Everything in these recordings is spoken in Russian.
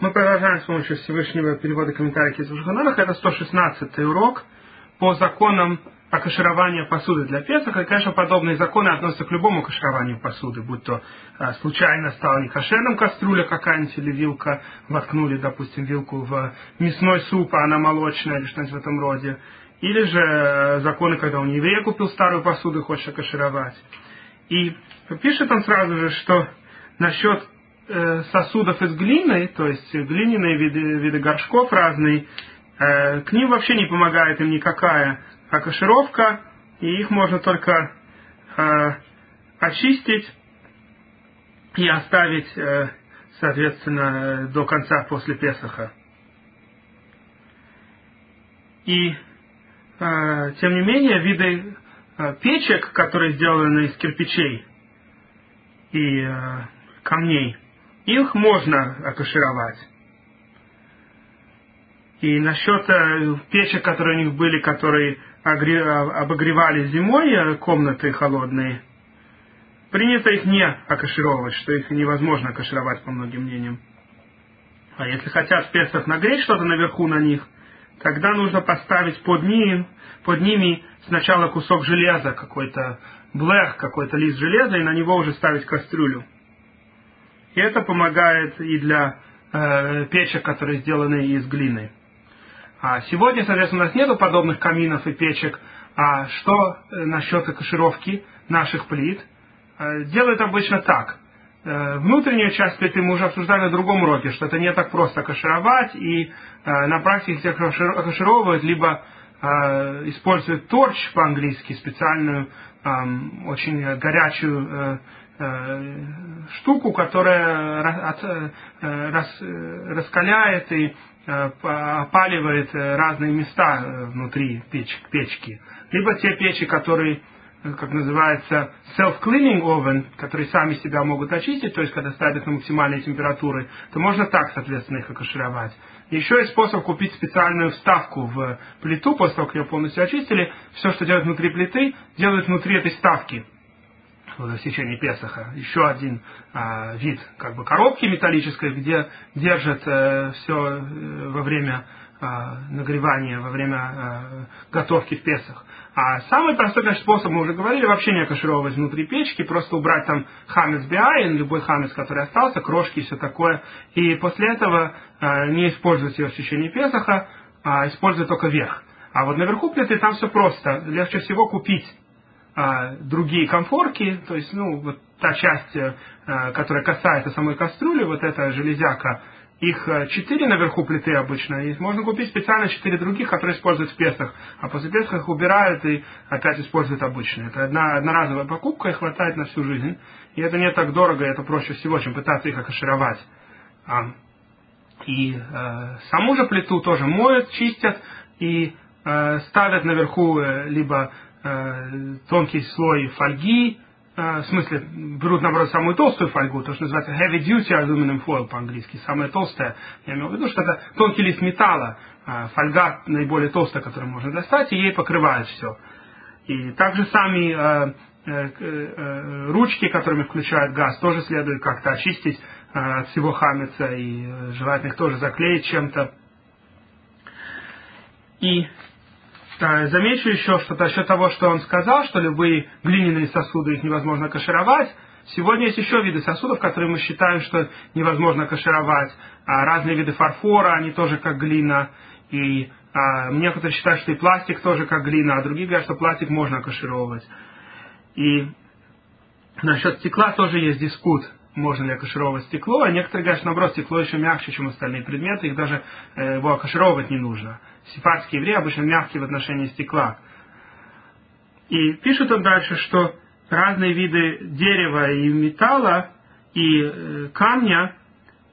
Мы продолжаем с помощью Всевышнего перевода комментариев из Ужганараха. Это 116 урок по законам окаширования посуды для Песаха. И, конечно, подобные законы относятся к любому кашированию посуды, будь то а, случайно стала некошерным кастрюля какая-нибудь или вилка, воткнули, допустим, вилку в мясной суп, а она молочная или что-нибудь в этом роде. Или же э, законы, когда он еврей купил старую посуду и хочет окашировать. И пишет он сразу же, что насчет сосудов из глины, то есть глиняные виды, виды горшков разные, э, к ним вообще не помогает им никакая окашировка, и их можно только э, очистить и оставить, соответственно, до конца после Песаха. И, тем не менее, виды печек, которые сделаны из кирпичей и камней – их можно акушировать. И насчет э, печек, которые у них были, которые обогревали зимой э, комнаты холодные, принято их не акашировать, что их невозможно акашировать по многим мнениям. А если хотят в Песах нагреть что-то наверху на них, тогда нужно поставить под, ним, под ними сначала кусок железа, какой-то блэх, какой-то лист железа, и на него уже ставить кастрюлю. И это помогает и для э, печек, которые сделаны из глины. А сегодня, соответственно, у нас нет подобных каминов и печек. А что э, насчет кашировки наших плит? Э, делают обычно так. Э, внутреннюю часть плиты мы уже обсуждали на другом уроке, что это не так просто кашировать, и на практике все кашировывают, либо используют торч по-английски, специальную, очень горячую штуку, которая э, рас, раскаляет и э, опаливает разные места внутри печ, печки. Либо те печи, которые, как называется, self-cleaning oven, которые сами себя могут очистить, то есть когда ставят на максимальные температуры, то можно так, соответственно, их окашировать. Еще есть способ купить специальную вставку в плиту, после того, как ее полностью очистили. Все, что делают внутри плиты, делают внутри этой вставки в течение Песаха. Еще один а, вид как бы коробки металлической, где держат э, все э, во время а, нагревания, во время а, готовки в Песах. А самый простой, конечно, способ, мы уже говорили, вообще не кашировать внутри печки, просто убрать там хамец биаин, любой хамец, который остался, крошки и все такое. И после этого а, не использовать ее в течение Песаха, а использовать только верх. А вот наверху плиты там все просто. Легче всего купить а, другие комфорки, то есть, ну, вот та часть, а, которая касается самой кастрюли, вот эта железяка, их э, четыре наверху плиты обычно, и можно купить специально четыре других, которые используют в Песах, а после Песах их убирают и опять используют обычные. Это одна, одноразовая покупка и хватает на всю жизнь. И это не так дорого, это проще всего, чем пытаться их окашировать. А, и э, саму же плиту тоже моют, чистят и э, ставят наверху э, либо Э, тонкий слой фольги, э, в смысле, берут, наоборот, самую толстую фольгу, то, что называется heavy duty aluminum foil по-английски, самая толстая, я имею в виду, что это тонкий лист металла, э, фольга наиболее толстая, которую можно достать, и ей покрывает все. И также сами ручки, которыми включают газ, тоже следует как-то очистить от всего хамица, и желательно их тоже заклеить чем-то. И Замечу еще, что за счет того, что он сказал, что любые глиняные сосуды их невозможно кашировать, сегодня есть еще виды сосудов, которые мы считаем, что невозможно кашировать. А разные виды фарфора, они тоже как глина. И а, некоторые считают, что и пластик тоже как глина, а другие говорят, что пластик можно кашировать. И насчет стекла тоже есть дискут можно ли акашировать стекло, а некоторые говорят, что наоборот, стекло еще мягче, чем остальные предметы, их даже э, его акашировать не нужно. Сефардские евреи обычно мягкие в отношении стекла. И пишут он дальше, что разные виды дерева и металла, и э, камня,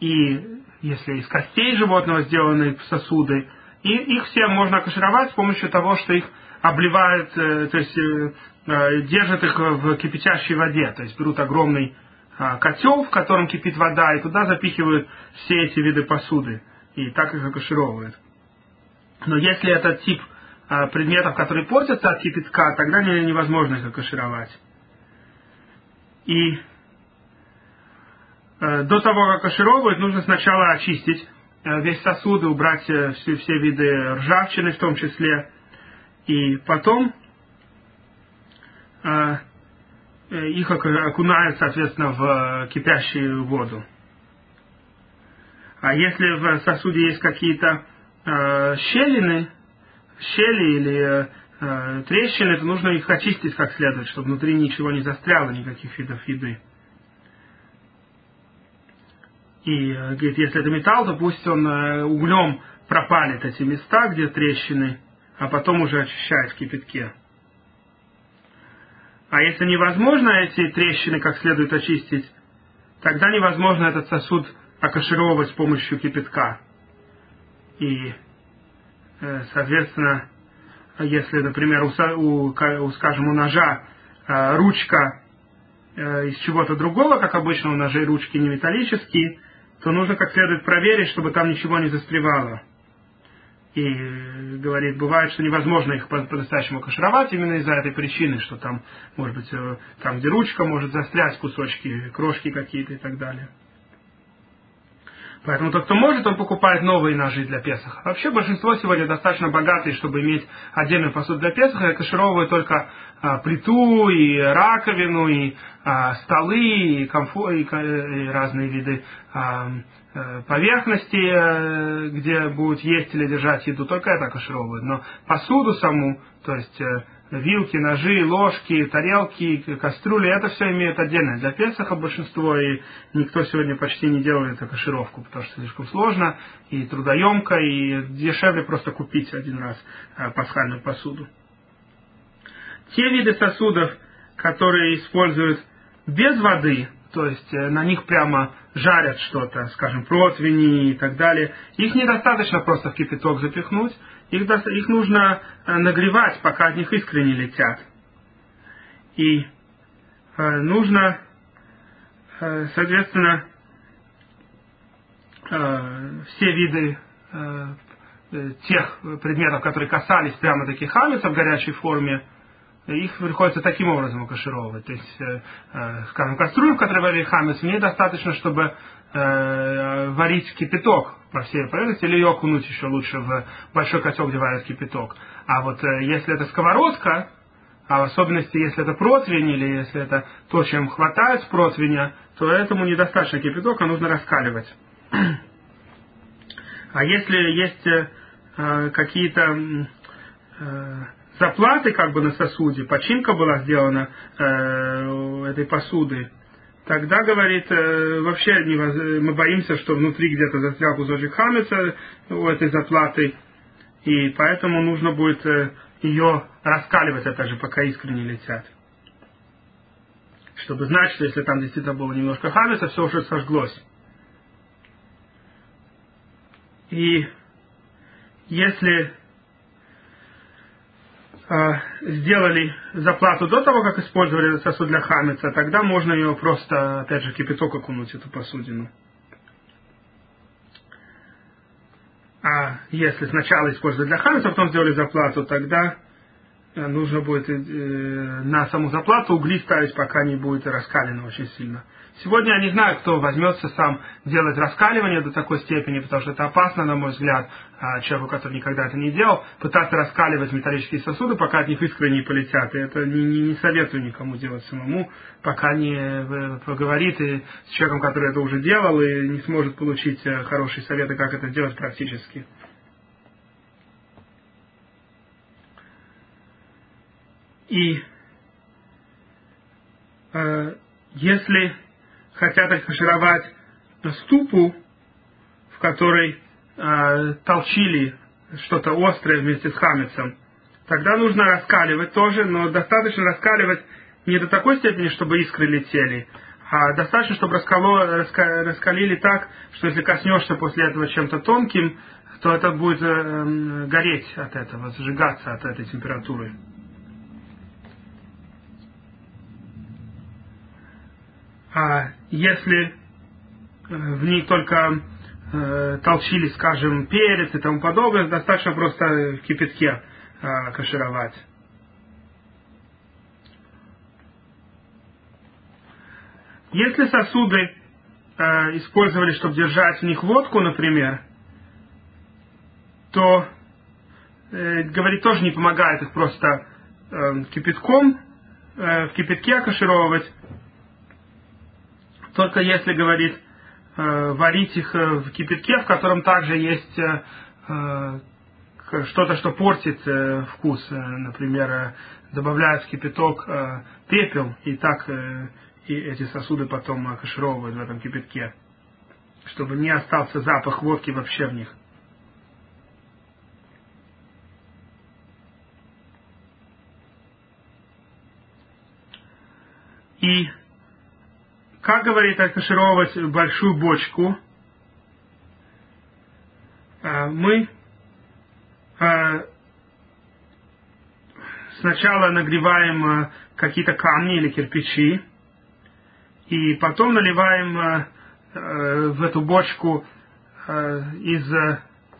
и если из костей животного сделаны сосуды, и их все можно акашировать с помощью того, что их обливают, э, то есть держат их в кипятящей воде, то есть берут огромный котел, в котором кипит вода, и туда запихивают все эти виды посуды, и так их окашировывают. Но если это тип а, предметов, которые портятся от кипятка, тогда невозможно их окашировать. И э, до того, как кашировывать, нужно сначала очистить э, весь сосуд и убрать э, все, все виды ржавчины в том числе. И потом их окунают, соответственно, в кипящую воду. А если в сосуде есть какие-то э, щелины, щели или э, трещины, то нужно их очистить как следует, чтобы внутри ничего не застряло, никаких видов еды. И э, говорит, если это металл, то пусть он э, углем пропалит эти места, где трещины, а потом уже очищает в кипятке. А если невозможно эти трещины как следует очистить, тогда невозможно этот сосуд акашировать с помощью кипятка. И, э, соответственно, если, например, у, у скажем, у ножа э, ручка э, из чего-то другого, как обычно у ножей ручки не металлические, то нужно как следует проверить, чтобы там ничего не застревало. И говорит, бывает, что невозможно их по-настоящему кашировать именно из-за этой причины, что там, может быть, там, где ручка может застрять кусочки, крошки какие-то и так далее. Поэтому тот, кто может, он покупает новые ножи для Песаха. Вообще большинство сегодня достаточно богатые, чтобы иметь отдельную посуду для Песаха, и кашировывают только а, плиту, и раковину, и а, столы, и, комфор, и, и разные виды а, э, поверхности, э, где будут есть или держать еду, только это кашировывают. Но посуду саму, то есть э, вилки, ножи, ложки, тарелки, кастрюли, это все имеет отдельно для Песаха большинство, и никто сегодня почти не делает кашировку, потому что слишком сложно и трудоемко, и дешевле просто купить один раз э, пасхальную посуду. Те виды сосудов, которые используют без воды, то есть э, на них прямо жарят что-то, скажем, противни и так далее, их недостаточно просто в кипяток запихнуть, их, их нужно э, нагревать, пока от них искры не летят. И э, нужно, э, соответственно, все виды тех предметов, которые касались прямо таких хамица в горячей форме, их приходится таким образом кашировать. То есть, скажем, кастрюлю, в которой варили хамец, мне достаточно, чтобы варить кипяток по всей поверхности, или ее окунуть еще лучше в большой котел, где варят кипяток. А вот э, если это сковородка, а в особенности, если это противень, или если это то, чем хватает с противня, то этому недостаточно кипяток, а нужно раскаливать. А если есть э, какие-то э, заплаты как бы на сосуде, починка была сделана э, этой посуды, тогда, говорит, э, вообще невоз... мы боимся, что внутри где-то застрял кусочек хамица у этой заплаты, и поэтому нужно будет э, ее раскаливать, это же, пока искры не летят. Чтобы знать, что если там действительно было немножко хамица, все уже сожглось. И если а, сделали заплату до того, как использовали этот сосуд для хамица, тогда можно ее просто, опять же, кипяток окунуть, эту посудину. А если сначала использовали для хамица, потом сделали заплату, тогда нужно будет э, на саму заплату угли ставить, пока не будет раскалено очень сильно. Сегодня я не знаю, кто возьмется сам делать раскаливание до такой степени, потому что это опасно, на мой взгляд, а, человеку, который никогда это не делал, пытаться раскаливать металлические сосуды, пока от них искры не полетят. И это не, не, не советую никому делать самому, пока не э, поговорит и с человеком, который это уже делал, и не сможет получить э, хорошие советы, как это делать практически. И э, если хотят отфашировать ступу, в которой э, толчили что-то острое вместе с хамицем, тогда нужно раскаливать тоже, но достаточно раскаливать не до такой степени, чтобы искры летели, а достаточно, чтобы раскало, раска, раскалили так, что если коснешься после этого чем-то тонким, то это будет э, гореть от этого, зажигаться от этой температуры. А если э, в ней только э, толчили, скажем, перец и тому подобное, достаточно просто в кипятке э, кашировать. Если сосуды э, использовали, чтобы держать в них водку, например, то, э, говорит, тоже не помогает их просто э, кипятком, э, в кипятке окашировывать. Только если, говорит, э, варить их э, в кипятке, в котором также есть э, что-то, что портит вкус. Например, добавляют в кипяток пепел, и так и эти сосуды потом кашировывают в этом кипятке, чтобы не остался запах водки вообще в них. И как говорит откашировать большую бочку, э, мы э, сначала нагреваем какие-то камни или кирпичи, и потом наливаем э, э, в эту бочку э, из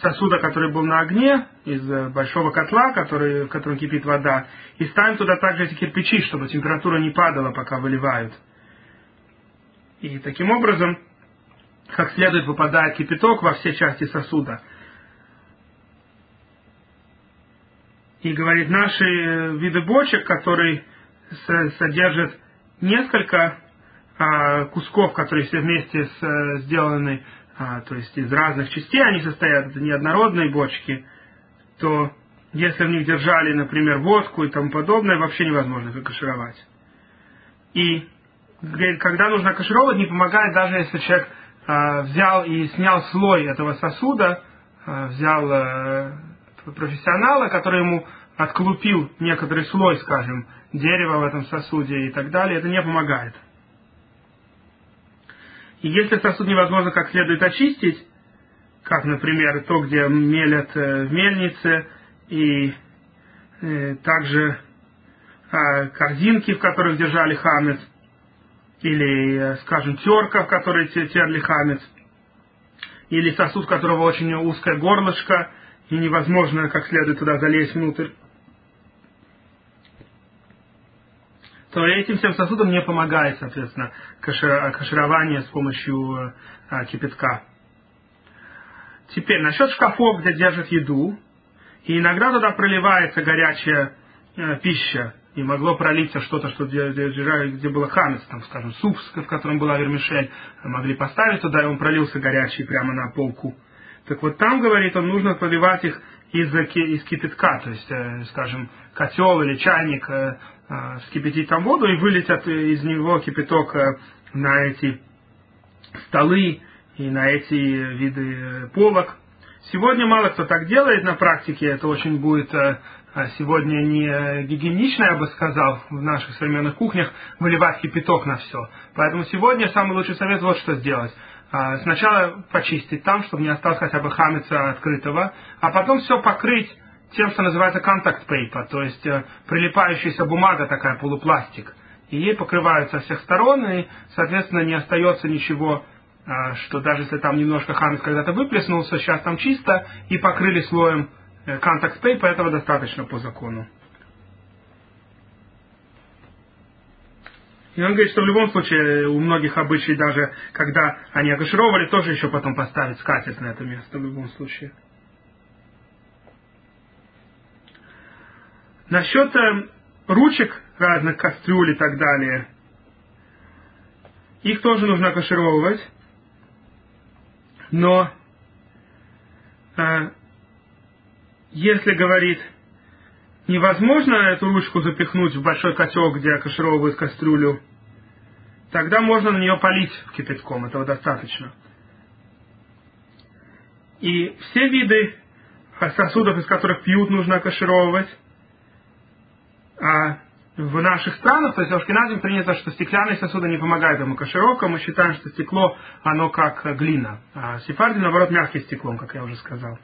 сосуда, который был на огне, из большого котла, который, в котором кипит вода, и ставим туда также эти кирпичи, чтобы температура не падала, пока выливают. И таким образом, как следует, попадает кипяток во все части сосуда. И говорит, наши виды бочек, которые содержат несколько а, кусков, которые все вместе сделаны, а, то есть из разных частей они состоят, это неоднородные бочки, то если в них держали, например, водку и тому подобное, вообще невозможно их кашировать. И когда нужно кашировать, не помогает даже если человек а, взял и снял слой этого сосуда, а, взял а, профессионала, который ему отклупил некоторый слой, скажем, дерева в этом сосуде и так далее, это не помогает. И если сосуд невозможно как следует очистить, как, например, то, где мелят э, в мельнице, и э, также э, корзинки, в которых держали хамец, или, э, скажем, терка, в которой терли хамец, или сосуд, у которого очень узкое горлышко, и невозможно как следует туда залезть внутрь, то этим всем сосудам не помогает, соответственно, каширование с помощью а, кипятка. Теперь, насчет шкафов, где держат еду, и иногда туда проливается горячая э, пища, и могло пролиться что-то, что где, где, где было хамец, там, скажем, суп, в котором была вермишель, могли поставить туда, и он пролился горячий прямо на полку. Так вот там, говорит, он нужно поливать их из, из кипятка, то есть, э, скажем, котел или чайник э, а, вскипятить там воду и вылетят из него кипяток э, на эти столы и на эти виды э, полок. Сегодня мало кто так делает на практике, это очень будет э, сегодня не гигиенично, я бы сказал, в наших современных кухнях выливать кипяток на все. Поэтому сегодня самый лучший совет вот что сделать. А, сначала почистить там, чтобы не осталось хотя бы хамица открытого, а потом все покрыть тем, что называется contact paper, то есть э, прилипающаяся бумага такая, полупластик. И ей покрывают со всех сторон, и, соответственно, не остается ничего, э, что даже если там немножко хамец когда-то выплеснулся, сейчас там чисто, и покрыли слоем contact paper, этого достаточно по закону. И он говорит, что в любом случае у многих обычай даже, когда они акашировали, тоже еще потом поставить скатерть на это место в любом случае. Насчет э, ручек разных кастрюль и так далее, их тоже нужно кашировывать, но э, если говорит, невозможно эту ручку запихнуть в большой котел, где кашировывают кастрюлю, тогда можно на нее полить кипятком, этого достаточно. И все виды сосудов, из которых пьют, нужно кашировывать. А в наших странах, то есть в Ашкеназе принято, что стеклянные сосуды не помогают ему кашировка, мы считаем, что стекло, оно как глина. А сефарди, наоборот, мягким стеклом, как я уже сказал.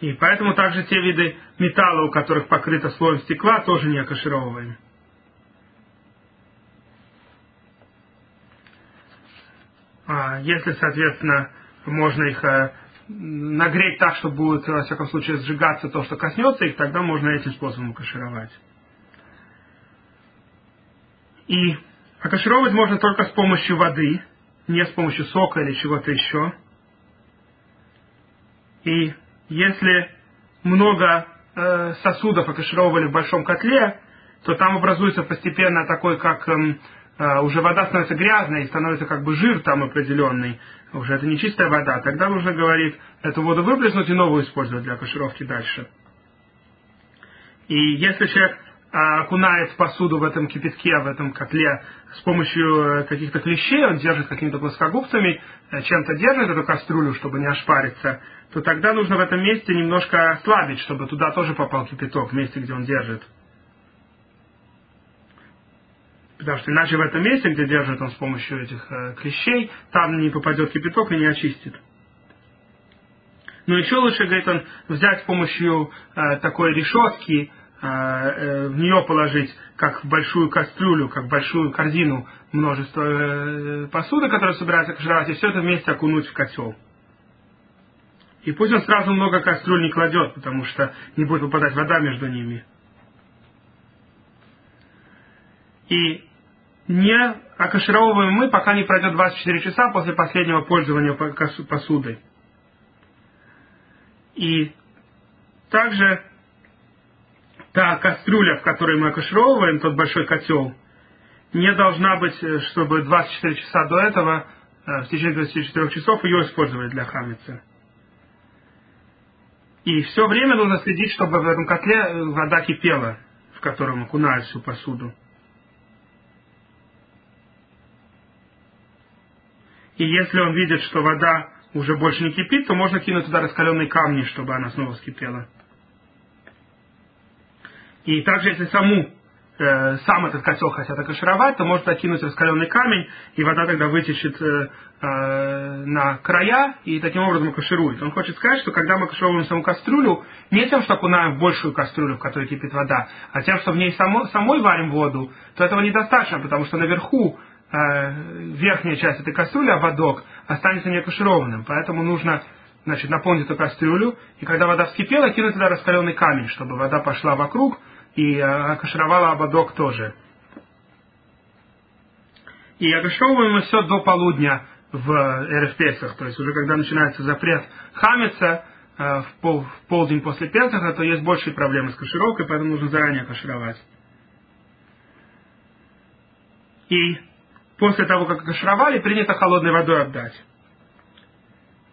И поэтому также те виды металла, у которых покрыто слоем стекла, тоже не окашировываем. А если, соответственно, можно их э, нагреть так, что будет, во всяком случае, сжигаться то, что коснется их, тогда можно этим способом кашировать. И А кашировать можно только с помощью воды, не с помощью сока или чего-то еще. И если много э, сосудов окашировали в большом котле, то там образуется постепенно такой, как эм, э, уже вода становится грязной, становится как бы жир там определенный. Уже это не чистая вода. Тогда нужно, говорит, эту воду выплеснуть и новую использовать для кашировки дальше. И если человек а, окунает посуду в этом кипятке, в этом котле с помощью э, каких-то клещей, он держит какими-то плоскогубцами, э, чем-то держит эту кастрюлю, чтобы не ошпариться, то тогда нужно в этом месте немножко ослабить, чтобы туда тоже попал кипяток, в месте, где он держит. Потому что иначе в этом месте, где держит он с помощью этих э, клещей, там не попадет кипяток и не очистит. Но еще лучше, говорит он, взять с помощью э, такой решетки, э, э, в нее положить, как в большую кастрюлю, как в большую корзину множество э, посуды, которая собирается кашировать, и все это вместе окунуть в котел. И пусть он сразу много кастрюль не кладет, потому что не будет выпадать вода между ними. И не окашировываем мы, пока не пройдет 24 часа после последнего пользования посудой. И также та кастрюля, в которой мы окашировываем, тот большой котел, не должна быть, э, чтобы 24 часа до этого, э, в течение 24 часов ее использовали для хамицы. И все время нужно следить, чтобы в этом котле э, вода кипела, в котором окунают всю посуду. И если он видит, что вода уже больше не кипит, то можно кинуть туда раскаленные камни, чтобы она снова вскипела. И также, если саму, э, сам этот котел хотят окашировать, то можно кинуть раскаленный камень, и вода тогда вытечет э, э, на края, и таким образом окаширует. Он хочет сказать, что когда мы окашировываем саму кастрюлю, не тем, что окунаем в большую кастрюлю, в которой кипит вода, а тем, что в ней само, самой варим воду, то этого недостаточно, потому что наверху Э, верхняя часть этой кастрюли, ободок, останется некашированным. Поэтому нужно значит, наполнить эту кастрюлю, и когда вода вскипела, кинуть туда раскаленный камень, чтобы вода пошла вокруг и э, окашировала ободок тоже. И окашировываем мы все до полудня в Эрев Песах, то есть уже когда начинается запрет хамиться, э, в полдень после Песаха, то есть большие проблемы с кашировкой, поэтому нужно заранее кашировать. И после того, как кашировали, принято холодной водой отдать.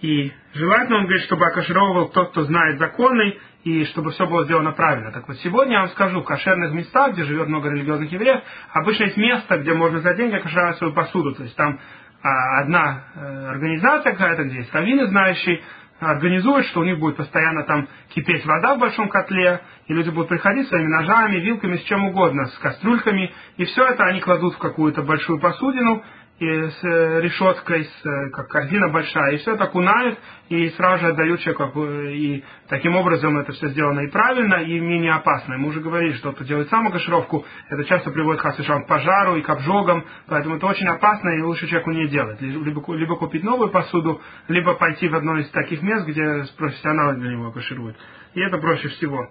И желательно, он говорит, чтобы окашировывал тот, кто знает законы, и чтобы все было сделано правильно. Так вот, сегодня я вам скажу, в кошерных местах, где живет много религиозных евреев, обычно есть место, где можно за деньги окашировать свою посуду. То есть там а, одна э, организация какая-то, где есть раввины знающие, организуют, что у них будет постоянно там кипеть вода в большом котле, и люди будут приходить своими ножами, вилками, с чем угодно, с кастрюльками, и все это они кладут в какую-то большую посудину, и с э, решеткой, с, э, как корзина большая, и все это окунают, и сразу же отдают человеку, и таким образом это все сделано и правильно, и менее опасно. Мы уже говорили, что кто делает самокашировку, это часто приводит к пожару и к обжогам, поэтому это очень опасно, и лучше человеку не делать. Либо, либо купить новую посуду, либо пойти в одно из таких мест, где профессионалы для него кашируют. И это проще всего.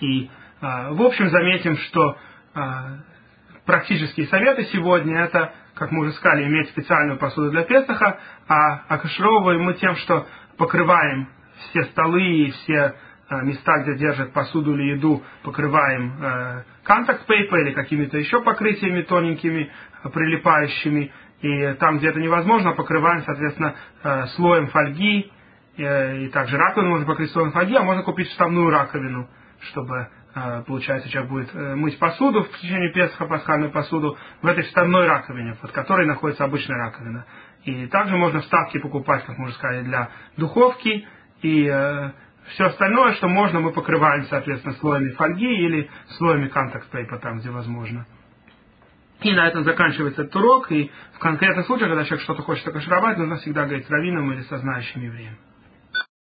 И, а, в общем, заметим, что а, практические советы сегодня это как мы уже сказали, иметь специальную посуду для Песаха, а окашировываем мы тем, что покрываем все столы и все э, места, где держат посуду или еду, покрываем э, контакт paper или какими-то еще покрытиями тоненькими, э, прилипающими. И там, где это невозможно, покрываем, соответственно, слоем фольги. И также раковину можно покрыть слоем фольги, а можно купить вставную раковину, чтобы получается, человек будет э, мыть посуду в течение Песха, пасхальную посуду, в этой вставной раковине, под которой находится обычная раковина. И также можно вставки покупать, как мы уже сказали, для духовки. И э, все остальное, что можно, мы покрываем, соответственно, слоями фольги или слоями контакт пейпа там, где возможно. И на этом заканчивается этот урок. И в конкретных случаях, когда человек что-то хочет окашировать, нужно всегда говорить с раввином или со знающим евреем.